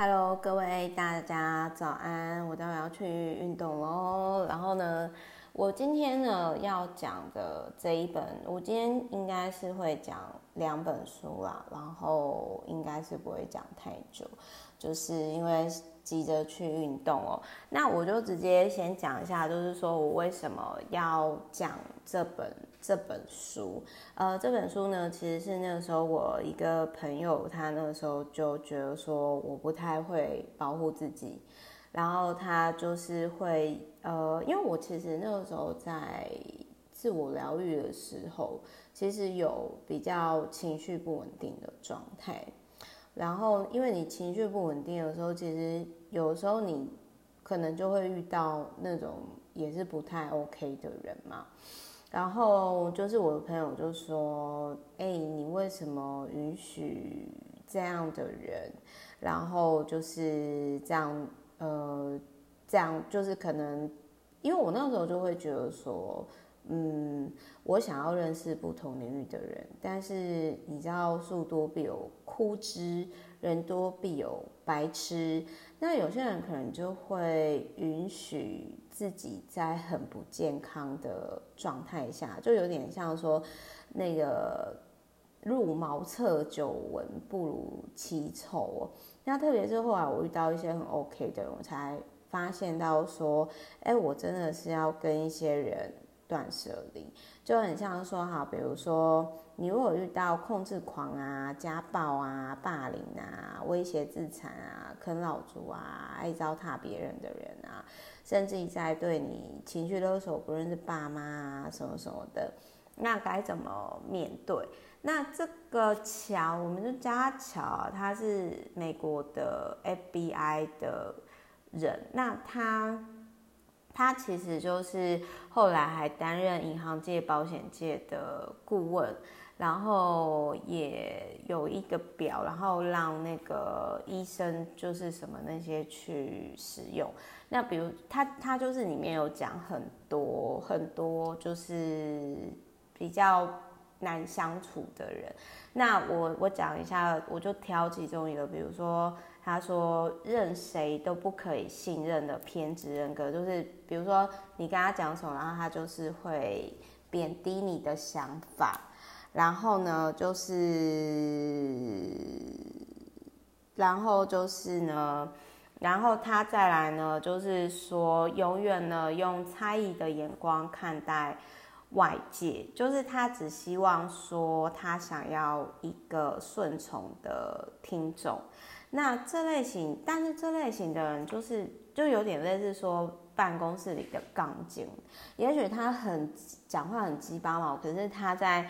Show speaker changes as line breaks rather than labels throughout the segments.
Hello，各位大家早安！我待会要去运动喽。然后呢，我今天呢要讲的这一本，我今天应该是会讲两本书啦，然后应该是不会讲太久，就是因为急着去运动哦。那我就直接先讲一下，就是说我为什么要讲这本。这本书，呃，这本书呢，其实是那个时候我一个朋友，他那个时候就觉得说我不太会保护自己，然后他就是会，呃，因为我其实那个时候在自我疗愈的时候，其实有比较情绪不稳定的状态，然后因为你情绪不稳定的时候，其实有时候你可能就会遇到那种也是不太 OK 的人嘛。然后就是我的朋友就说：“哎、你为什么允许这样的人？然后就是这样，呃，这样就是可能，因为我那时候就会觉得说，嗯，我想要认识不同领域的人，但是你知道，树多必有枯枝，人多必有白痴。那有些人可能就会允许。”自己在很不健康的状态下，就有点像说那个入茅厕久闻不如其臭哦。那特别是后来我遇到一些很 OK 的人，我才发现到说，哎，我真的是要跟一些人断舍离，就很像说哈，比如说你如果遇到控制狂啊、家暴啊、霸凌啊、威胁自残啊、啃老族啊、爱糟蹋别人的人啊。甚至在对你情绪勒索，不论是爸妈啊什么什么的，那该怎么面对？那这个乔，我们就叫他乔，他是美国的 FBI 的人，那他他其实就是后来还担任银行界、保险界的顾问。然后也有一个表，然后让那个医生就是什么那些去使用。那比如他他就是里面有讲很多很多就是比较难相处的人。那我我讲一下，我就挑其中一个，比如说他说任谁都不可以信任的偏执人格，就是比如说你跟他讲什么，然后他就是会贬低你的想法。然后呢，就是，然后就是呢，然后他再来呢，就是说，永远呢用猜疑的眼光看待外界，就是他只希望说他想要一个顺从的听众。那这类型，但是这类型的人就是就有点类似说办公室里的杠精，也许他很讲话很鸡巴嘛，可是他在。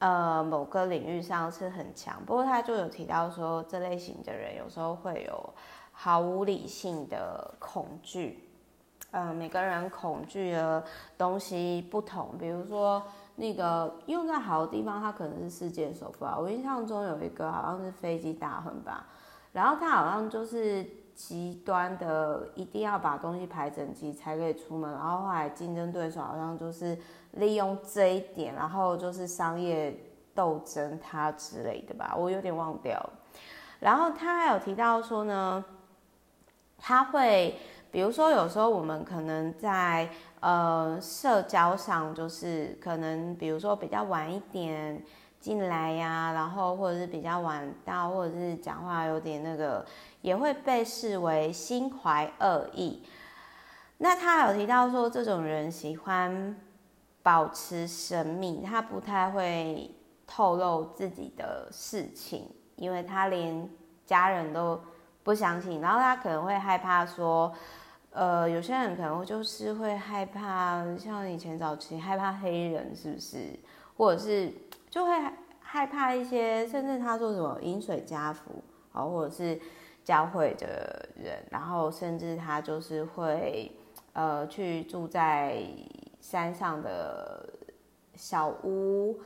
呃，某个领域上是很强，不过他就有提到说，这类型的人有时候会有毫无理性的恐惧。呃，每个人恐惧的东西不同，比如说那个用在好的地方，它可能是世界首富啊。我印象中有一个好像是飞机大亨吧，然后他好像就是极端的，一定要把东西排整齐才可以出门，然后后来竞争对手好像就是。利用这一点，然后就是商业斗争他之类的吧，我有点忘掉。然后他还有提到说呢，他会，比如说有时候我们可能在呃社交上，就是可能比如说比较晚一点进来呀，然后或者是比较晚到，或者是讲话有点那个，也会被视为心怀恶意。那他有提到说，这种人喜欢。保持神秘，他不太会透露自己的事情，因为他连家人都不相信。然后他可能会害怕说，呃，有些人可能就是会害怕，像以前早期害怕黑人，是不是？或者是就会害怕一些，甚至他说什么饮水家福，或者是教会的人，然后甚至他就是会呃去住在。山上的小屋，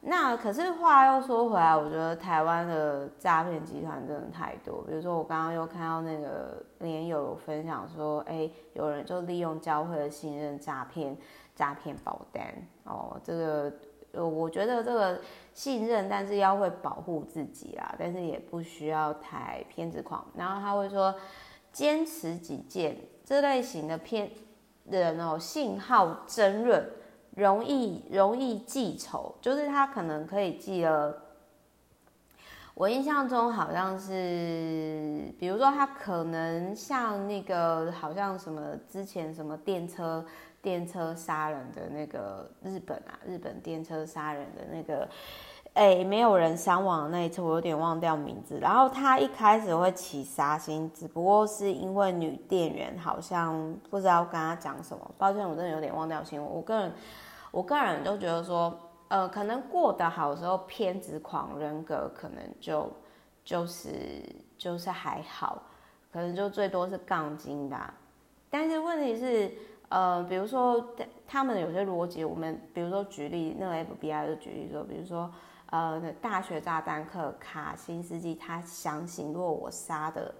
那可是话又说回来，我觉得台湾的诈骗集团真的太多。比如说，我刚刚又看到那个连友分享说，哎、有人就利用教会的信任诈骗诈骗保单哦，这个呃，我觉得这个信任，但是要会保护自己啦，但是也不需要太偏执狂。然后他会说，坚持己见这类型的偏人哦，性好争论，容易容易记仇，就是他可能可以记了。我印象中好像是，比如说他可能像那个，好像什么之前什么电车电车杀人的那个日本啊，日本电车杀人的那个，哎，没有人伤亡的那一次，我有点忘掉名字。然后他一开始会起杀心，只不过是因为女店员好像不知道跟他讲什么，抱歉，我真的有点忘掉新闻。我个人，我个人都觉得说。呃，可能过得好的时候，偏执狂人格可能就就是就是还好，可能就最多是杠精的。但是问题是，呃，比如说他们有些逻辑，我们比如说举例，那个 FBI 就举例说，比如说呃，大学炸弹客卡辛斯基，他相信如果我杀的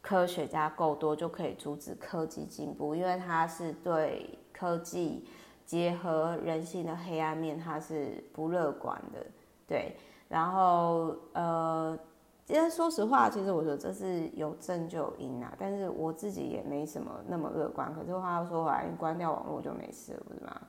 科学家够多，就可以阻止科技进步，因为他是对科技。结合人性的黑暗面，他是不乐观的，对。然后，呃，其实说实话，其实我觉得这是有正就有因啊。但是我自己也没什么那么乐观。可是话又说回来，你关掉网络就没事了，不是吗？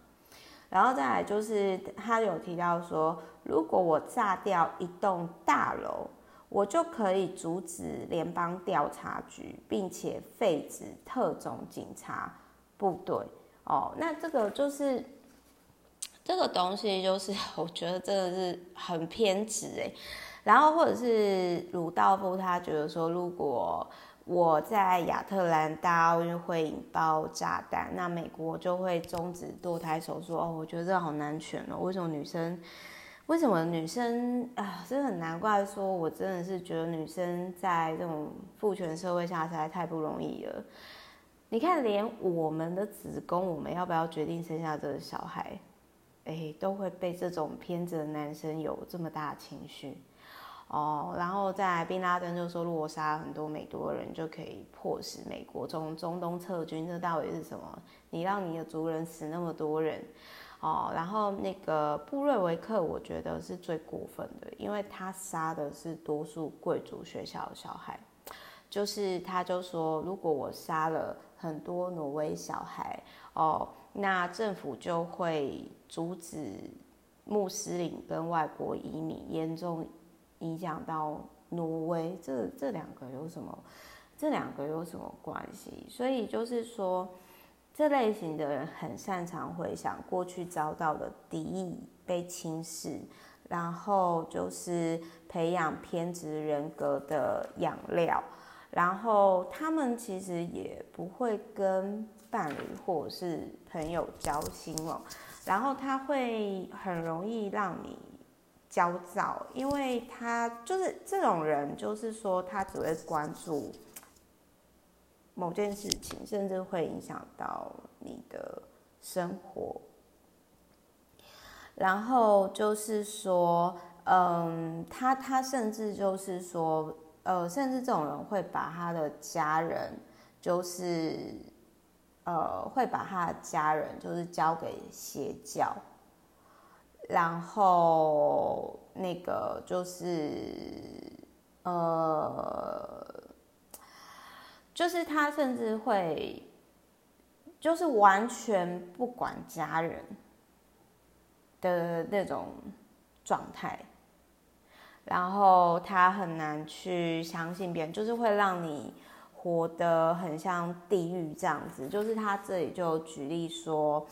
然后再来就是，他有提到说，如果我炸掉一栋大楼，我就可以阻止联邦调查局，并且废止特种警察部队。哦，那这个就是这个东西，就是 我觉得真的是很偏执哎。然后或者是鲁道夫，他觉得说，如果我在亚特兰大奥运会引爆炸弹，那美国就会终止堕胎手术。哦，我觉得这好难选哦。为什么女生？为什么女生啊？真的很难怪。说我真的是觉得女生在这种父权社会下实在太不容易了。你看，连我们的子宫，我们要不要决定生下这个小孩，哎，都会被这种偏执的男生有这么大的情绪哦。然后在宾拉登就说，如果杀了很多美国人，就可以迫使美国从中东撤军，这到底是什么？你让你的族人死那么多人哦。然后那个布瑞维克，我觉得是最过分的，因为他杀的是多数贵族学校的小孩，就是他就说，如果我杀了。很多挪威小孩哦，那政府就会阻止穆斯林跟外国移民，严重影响到挪威。这这两个有什么？这两个有什么关系？所以就是说，这类型的人很擅长回想过去遭到的敌意、被轻视，然后就是培养偏执人格的养料。然后他们其实也不会跟伴侣或者是朋友交心哦，然后他会很容易让你焦躁，因为他就是这种人，就是说他只会关注某件事情，甚至会影响到你的生活。然后就是说，嗯，他他甚至就是说。呃，甚至这种人会把他的家人，就是，呃，会把他的家人就是交给邪教，然后那个就是，呃，就是他甚至会，就是完全不管家人的那种状态。然后他很难去相信别人，就是会让你活得很像地狱这样子。就是他这里就举例说，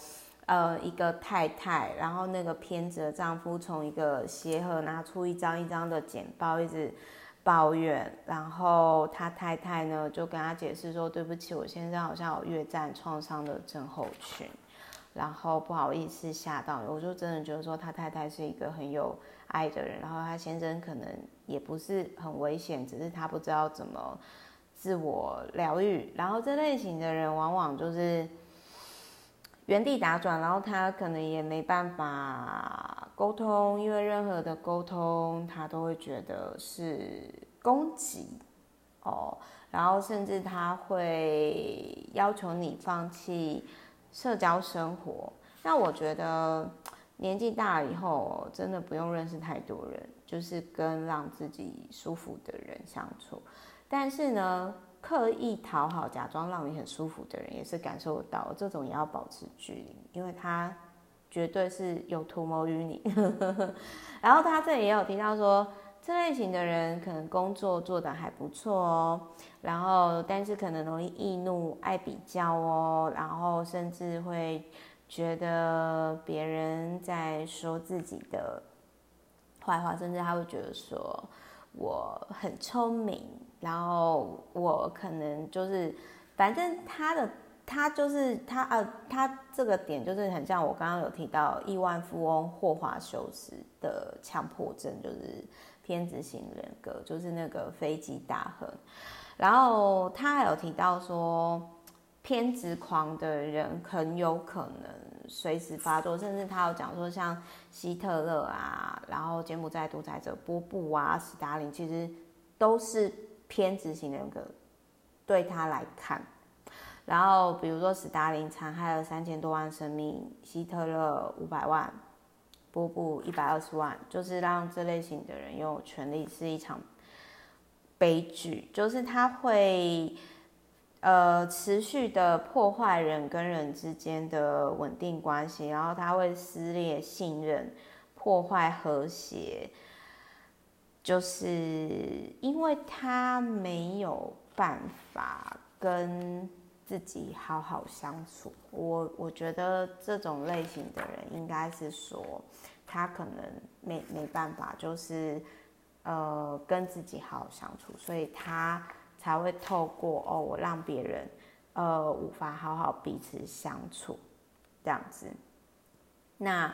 呃，一个太太，然后那个偏执的丈夫从一个鞋盒拿出一张一张的简报，一直抱怨。然后他太太呢就跟他解释说：“对不起，我先生好像有越战创伤的症候群，然后不好意思吓到你。”我就真的觉得说他太太是一个很有。爱的人，然后他先生可能也不是很危险，只是他不知道怎么自我疗愈。然后这类型的人往往就是原地打转，然后他可能也没办法沟通，因为任何的沟通他都会觉得是攻击哦，然后甚至他会要求你放弃社交生活。那我觉得。年纪大了以后，真的不用认识太多人，就是跟让自己舒服的人相处。但是呢，刻意讨好、假装让你很舒服的人，也是感受得到，这种也要保持距离，因为他绝对是有图谋于你。然后他这里也有提到说，这类型的人可能工作做得还不错哦，然后但是可能容易易怒、爱比较哦，然后甚至会觉得别人在说自己的坏话，甚至他会觉得说我很聪明。然后我可能就是，反正他的他就是他呃，他这个点就是很像我刚刚有提到亿万富翁霍华修斯的强迫症，就是偏执型人格，就是那个飞机大亨。然后他还有提到说，偏执狂的人很有可能随时发作，甚至他有讲说，像希特勒啊，然后柬埔寨独裁者波布啊，斯达林，其实都是。偏执型人格对他来看，然后比如说史达林残害了三千多万生命，希特勒五百万，波布一百二十万，就是让这类型的人拥有权力是一场悲剧，就是他会呃持续的破坏人跟人之间的稳定关系，然后他会撕裂信任，破坏和谐。就是因为他没有办法跟自己好好相处，我我觉得这种类型的人应该是说，他可能没没办法，就是呃跟自己好好相处，所以他才会透过哦，我让别人呃无法好好彼此相处这样子。那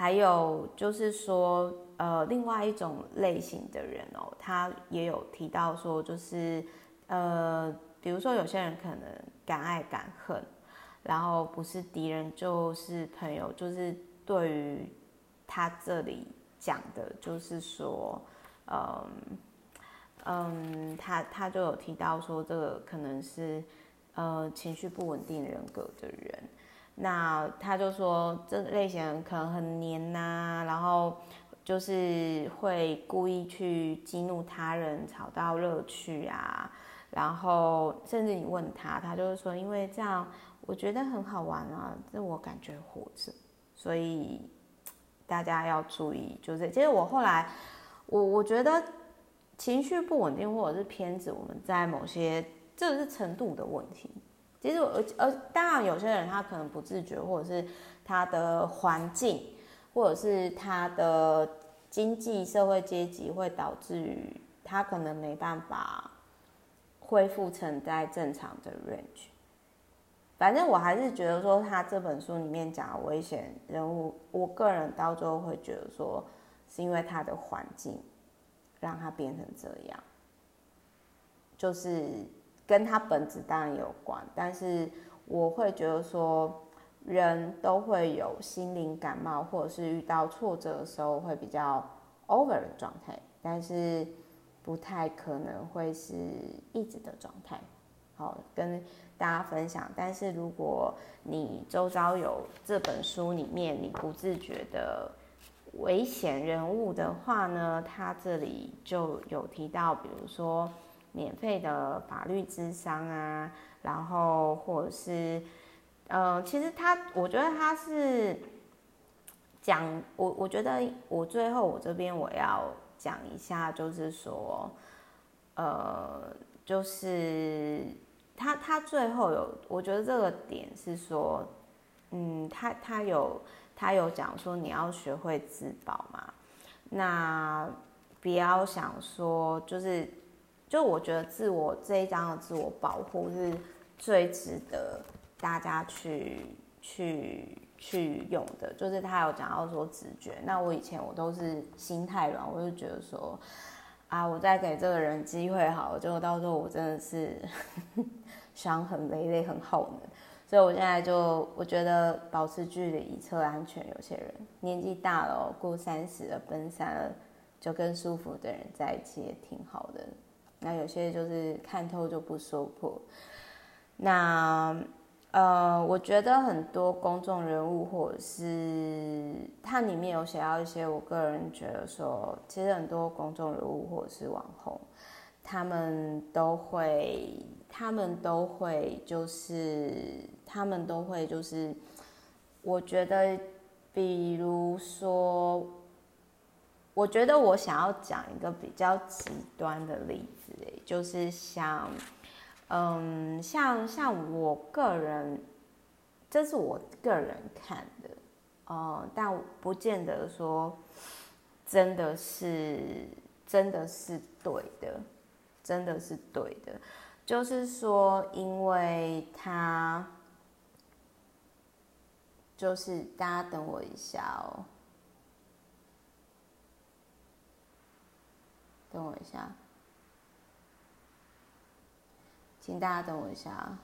还有就是说。呃，另外一种类型的人哦，他也有提到说，就是呃，比如说有些人可能敢爱敢恨，然后不是敌人就是朋友，就是对于他这里讲的，就是说，嗯嗯，他他就有提到说，这个可能是呃情绪不稳定人格的人，那他就说这类型可能很黏呐、然后。就是会故意去激怒他人，找到乐趣啊，然后甚至你问他，他就是说，因为这样我觉得很好玩啊，这我感觉活着，所以大家要注意。就是其实我后来，我我觉得情绪不稳定或者是偏执，我们在某些这是程度的问题。其实我而当然有些人他可能不自觉，或者是他的环境，或者是他的。经济社会阶级会导致于他可能没办法恢复成在正常的 range。反正我还是觉得说，他这本书里面讲的危险人物，我个人到最后会觉得说，是因为他的环境让他变成这样，就是跟他本质当然有关，但是我会觉得说。人都会有心灵感冒，或者是遇到挫折的时候会比较 over 的状态，但是不太可能会是一直的状态。好，跟大家分享。但是如果你周遭有这本书里面你不自觉的危险人物的话呢，他这里就有提到，比如说免费的法律咨商啊，然后或者是。呃，其实他，我觉得他是讲我，我觉得我最后我这边我要讲一下，就是说，呃，就是他他最后有，我觉得这个点是说，嗯，他他有他有讲说你要学会自保嘛，那不要想说就是，就我觉得自我这一章的自我保护是最值得。大家去去去用的，就是他有讲到说直觉。那我以前我都是心太软，我就觉得说啊，我再给这个人机会好了，结果到时候我真的是 伤痕累累，很后呢。所以我现在就我觉得保持距离以策安全。有些人年纪大了，过三十了，奔三了，就跟舒服的人在一起也挺好的。那有些就是看透就不说破。那。呃，我觉得很多公众人物，或者是它里面有写到一些，我个人觉得说，其实很多公众人物或者是网红，他们都会，他们都会，就是他们都会，就是，我觉得，比如说，我觉得我想要讲一个比较极端的例子，就是像。嗯，像像我个人，这是我个人看的，哦、但不见得说真的是真的是对的，真的是对的，就是说，因为他，就是大家等我一下哦，等我一下。请大家等我一下啊，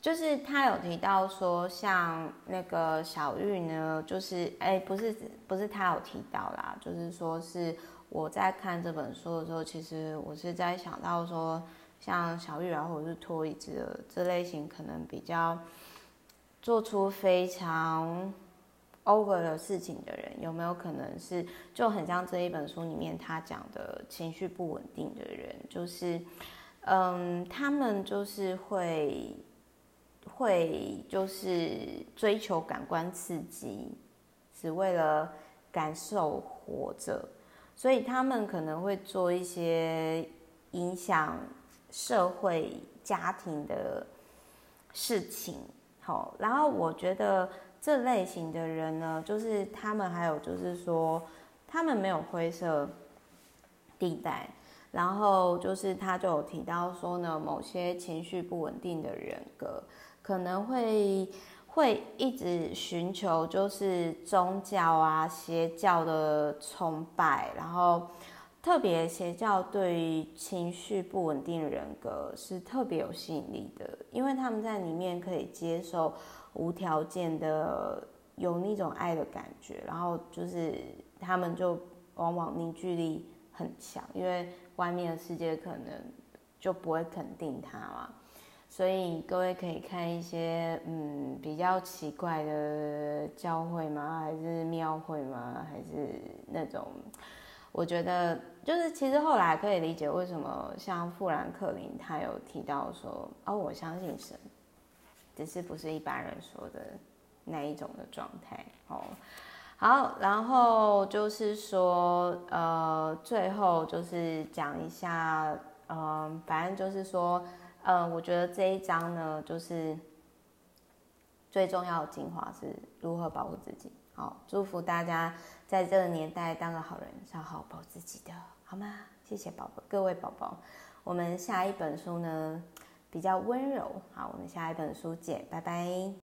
就是他有提到说，像那个小玉呢，就是哎，不是不是他有提到啦，就是说是我在看这本书的时候，其实我是在想到说，像小玉啊，或者是拖椅子的这类型，可能比较做出非常。Over 的事情的人有没有可能是就很像这一本书里面他讲的情绪不稳定的人，就是，嗯，他们就是会会就是追求感官刺激，只为了感受活着，所以他们可能会做一些影响社会家庭的事情。好，然后我觉得。这类型的人呢，就是他们还有就是说，他们没有灰色地带，然后就是他就有提到说呢，某些情绪不稳定的人格可能会会一直寻求就是宗教啊邪教的崇拜，然后特别邪教对于情绪不稳定的人格是特别有吸引力的，因为他们在里面可以接受。无条件的有那种爱的感觉，然后就是他们就往往凝聚力很强，因为外面的世界可能就不会肯定他嘛。所以各位可以看一些嗯比较奇怪的教会吗？还是庙会吗？还是那种？我觉得就是其实后来可以理解为什么像富兰克林他有提到说哦，我相信神。只是不是一般人说的那一种的状态哦。好，然后就是说，呃，最后就是讲一下，嗯、呃，反正就是说，呃，我觉得这一章呢，就是最重要的精华是如何保护自己。好，祝福大家在这个年代当个好人，是要好保自己的，好吗？谢谢宝宝，各位宝宝，我们下一本书呢，比较温柔，好，我们下一本书见，拜拜。